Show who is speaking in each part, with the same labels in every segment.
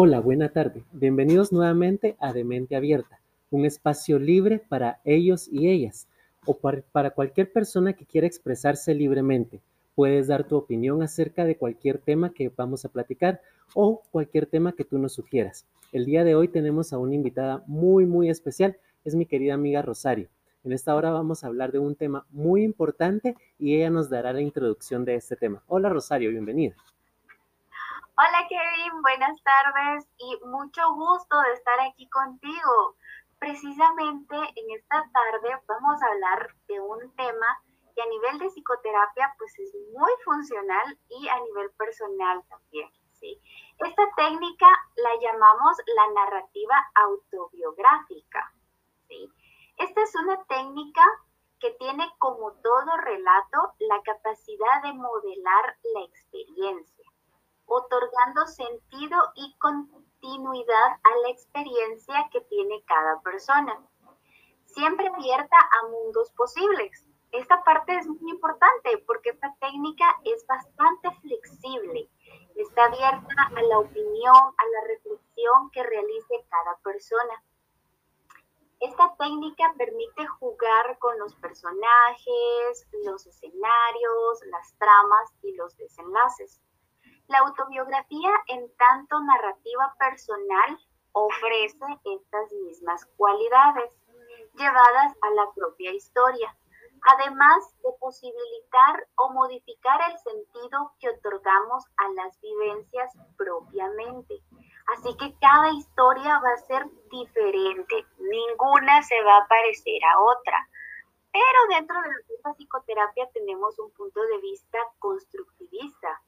Speaker 1: Hola, buena tarde. Bienvenidos nuevamente a De Mente Abierta, un espacio libre para ellos y ellas, o para cualquier persona que quiera expresarse libremente. Puedes dar tu opinión acerca de cualquier tema que vamos a platicar o cualquier tema que tú nos sugieras. El día de hoy tenemos a una invitada muy, muy especial. Es mi querida amiga Rosario. En esta hora vamos a hablar de un tema muy importante y ella nos dará la introducción de este tema. Hola Rosario, bienvenida.
Speaker 2: Hola Kevin, buenas tardes y mucho gusto de estar aquí contigo. Precisamente en esta tarde vamos a hablar de un tema que a nivel de psicoterapia pues es muy funcional y a nivel personal también. Esta técnica la llamamos la narrativa autobiográfica. Esta es una técnica que tiene como todo relato la capacidad de modelar la experiencia otorgando sentido y continuidad a la experiencia que tiene cada persona. Siempre abierta a mundos posibles. Esta parte es muy importante porque esta técnica es bastante flexible. Está abierta a la opinión, a la reflexión que realice cada persona. Esta técnica permite jugar con los personajes, los escenarios, las tramas y los desenlaces. La autobiografía, en tanto narrativa personal, ofrece estas mismas cualidades llevadas a la propia historia, además de posibilitar o modificar el sentido que otorgamos a las vivencias propiamente. Así que cada historia va a ser diferente, ninguna se va a parecer a otra. Pero dentro de la psicoterapia tenemos un punto de vista constructivista, ¿Tú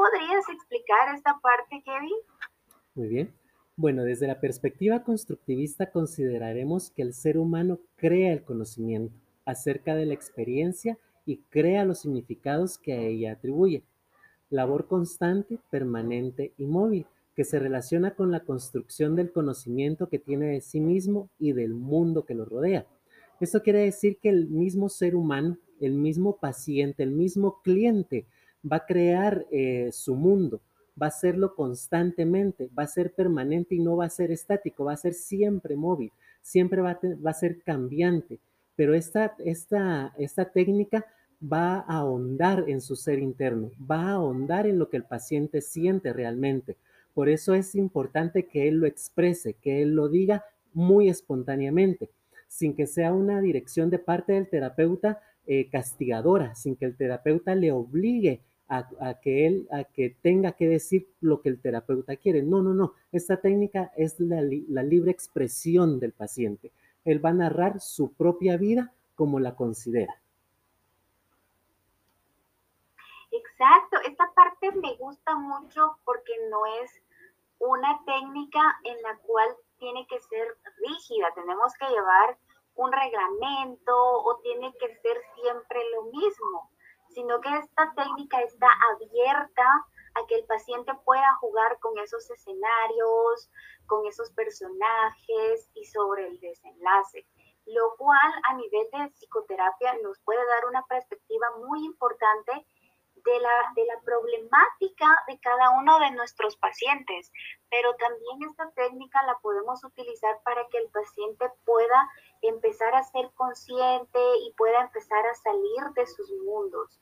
Speaker 2: podrías explicar esta parte, Kevin?
Speaker 1: Muy bien. Bueno, desde la perspectiva constructivista consideraremos que el ser humano crea el conocimiento acerca de la experiencia y crea los significados que a ella atribuye. Labor constante, permanente y móvil, que se relaciona con la construcción del conocimiento que tiene de sí mismo y del mundo que lo rodea. Esto quiere decir que el mismo ser humano, el mismo paciente, el mismo cliente, va a crear eh, su mundo, va a hacerlo constantemente, va a ser permanente y no va a ser estático, va a ser siempre móvil, siempre va a, ser cambiante. Pero esta, técnica va a ahondar en su ser interno, va a ahondar en lo que el paciente siente realmente. Por eso es importante que él lo exprese, que él lo diga muy espontáneamente, sin que sea una dirección de parte del terapeuta eh, castigadora, sin que el terapeuta le obligue a, que él, a que tenga que decir lo que el terapeuta quiere. No, no, no. Esta técnica es la, la libre expresión del paciente. Él va a narrar su propia vida como la considera.
Speaker 2: Exacto, esta parte me gusta mucho porque no es una técnica en la cual tiene que ser rígida, tenemos que llevar un reglamento o tiene que ser siempre lo mismo sino que esta técnica está abierta a que el paciente pueda jugar con esos escenarios, con esos personajes y sobre el desenlace, lo cual a nivel de psicoterapia nos puede dar una perspectiva muy importante de la, de la problemática de cada uno de nuestros pacientes, pero también esta técnica la podemos utilizar para que el paciente pueda empezar a ser consciente y pueda empezar a salir de sus mundos.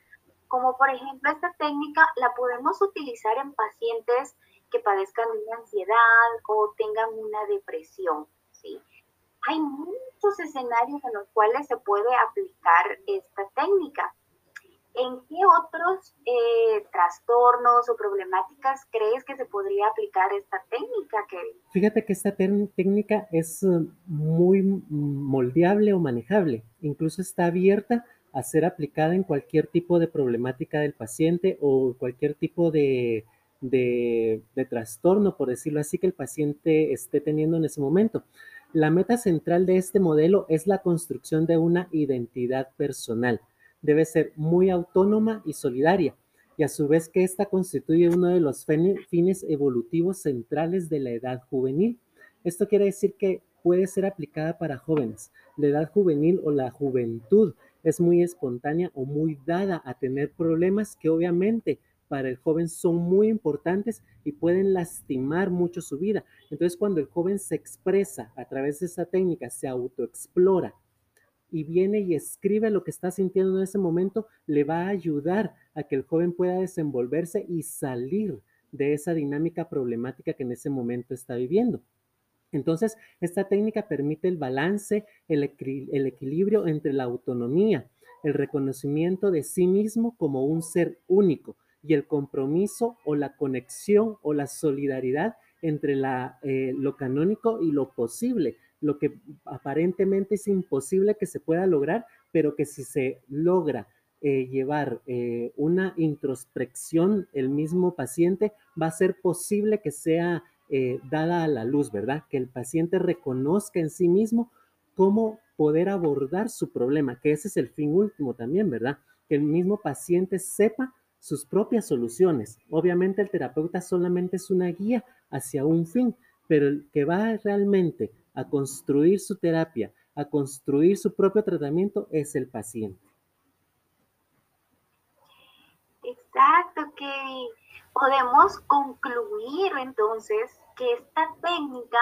Speaker 2: Como por ejemplo esta técnica la podemos utilizar en pacientes que padezcan de ansiedad o tengan una depresión, ¿sí? Hay muchos escenarios en los cuales se puede aplicar esta técnica. ¿En qué otros eh, trastornos o problemáticas crees que se podría aplicar esta técnica, Kevin?
Speaker 1: Fíjate que esta técnica es eh, muy moldeable o manejable, incluso está abierta a ser aplicada en cualquier tipo de problemática del paciente o cualquier tipo de, de, de, trastorno, por decirlo así, que el paciente esté teniendo en ese momento. La meta central de este modelo es la construcción de una identidad personal debe ser muy autónoma y solidaria, y a su vez que ésta constituye uno de los fines evolutivos centrales de la edad juvenil. Esto quiere decir que puede ser aplicada para jóvenes. La edad juvenil o la juventud es muy espontánea o muy dada a tener problemas que obviamente para el joven son muy importantes y pueden lastimar mucho su vida. Entonces, cuando el joven se expresa a través de esa técnica, se autoexplora y viene y escribe lo que está sintiendo en ese momento, le va a ayudar a que el joven pueda desenvolverse y salir de esa dinámica problemática que en ese momento está viviendo. Entonces, esta técnica permite el balance, el, equilibrio entre la autonomía, el reconocimiento de sí mismo como un ser único y el compromiso o la conexión o la solidaridad entre eh, lo canónico y lo posible, lo que aparentemente es imposible que se pueda lograr, pero que si se logra eh, llevar eh, una introspección el mismo paciente, va a ser posible que sea eh, dada a la luz, ¿verdad? Que el paciente reconozca en sí mismo cómo poder abordar su problema, que ese es el fin último también, ¿verdad? Que el mismo paciente sepa sus propias soluciones. Obviamente el terapeuta solamente es una guía hacia un fin, pero el que va realmente a construir su terapia, a construir su propio tratamiento es el paciente.
Speaker 2: Exacto, que podemos concluir entonces que esta técnica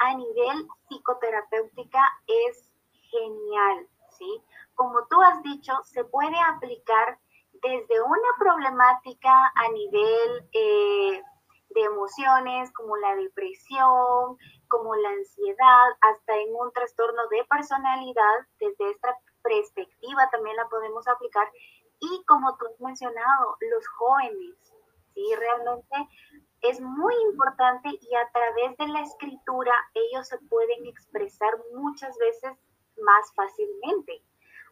Speaker 2: a nivel psicoterapéutica es genial, ¿sí? Como tú has dicho, se puede aplicar desde una problemática a nivel eh, de emociones como la depresión, como la ansiedad, hasta en un trastorno de personalidad, desde esta perspectiva también la podemos aplicar. Y como tú has mencionado, los jóvenes, ¿sí? Realmente es muy importante y a través de la escritura ellos se pueden expresar muchas veces más fácilmente.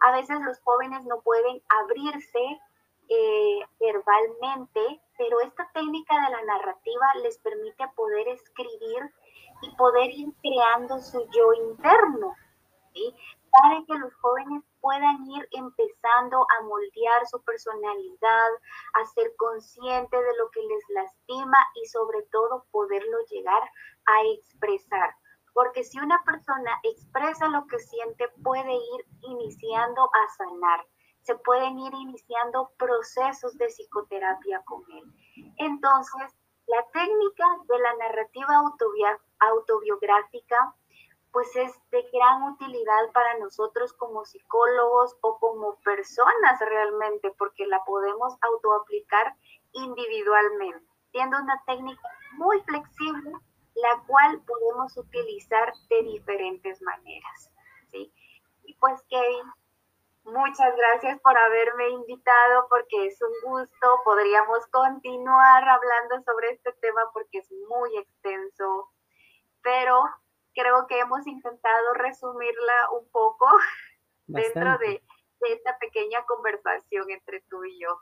Speaker 2: A veces los jóvenes no pueden abrirse eh, verbalmente, pero esta técnica de la narrativa les permite poder escribir y poder ir creando su yo interno, ¿sí? para que los jóvenes puedan ir empezando a moldear su personalidad, a ser conscientes de lo que les lastima y sobre todo poderlo llegar a expresar. Porque si una persona expresa lo que siente, puede ir iniciando a sanar. Se pueden ir iniciando procesos de psicoterapia con él. Entonces, la técnica de la narrativa autobiográfica pues es de gran utilidad para nosotros como psicólogos o como personas realmente, porque la podemos autoaplicar individualmente, siendo una técnica muy flexible, la cual podemos utilizar de diferentes maneras. ¿sí? Y pues Kevin, muchas gracias por haberme invitado, porque es un gusto, podríamos continuar hablando sobre este tema porque es muy extenso, pero creo que hemos intentado resumirla un poco dentro de, de esta pequeña conversación entre tú y yo.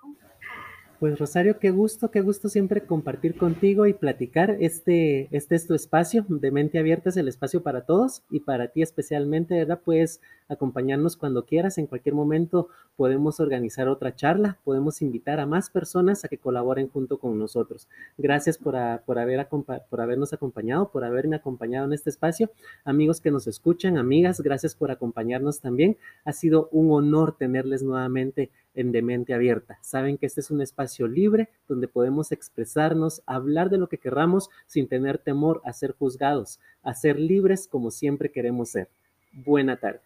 Speaker 1: Pues Rosario, qué gusto, qué gusto siempre compartir contigo y platicar. Este, este es tu espacio de mente abierta, es el espacio para todos y para ti especialmente, ¿verdad? Puedes acompañarnos cuando quieras, en cualquier momento podemos organizar otra charla, podemos invitar a más personas a que colaboren junto con nosotros. Gracias por, por, haber, por habernos acompañado, por haberme acompañado en este espacio. Amigos que nos escuchan, amigas, gracias por acompañarnos también. Ha sido un honor tenerles nuevamente en De Mente Abierta. Saben que este es un espacio libre donde podemos expresarnos, hablar de lo que querramos sin tener temor a ser juzgados, a ser libres como siempre queremos ser. Buena tarde.